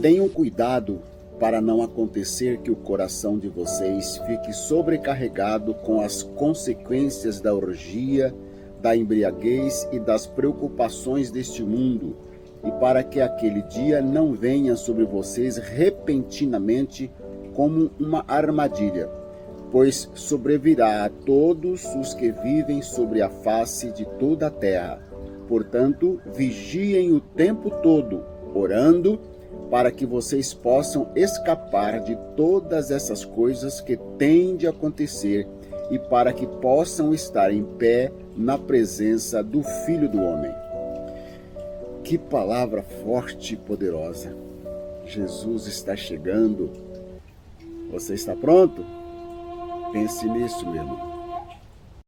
Tenham cuidado para não acontecer que o coração de vocês fique sobrecarregado com as consequências da orgia, da embriaguez e das preocupações deste mundo, e para que aquele dia não venha sobre vocês repentinamente como uma armadilha, pois sobrevirá a todos os que vivem sobre a face de toda a terra. Portanto, vigiem o tempo todo, orando, para que vocês possam escapar de todas essas coisas que têm de acontecer e para que possam estar em pé na presença do Filho do Homem. Que palavra forte e poderosa! Jesus está chegando. Você está pronto? Pense nisso, meu irmão.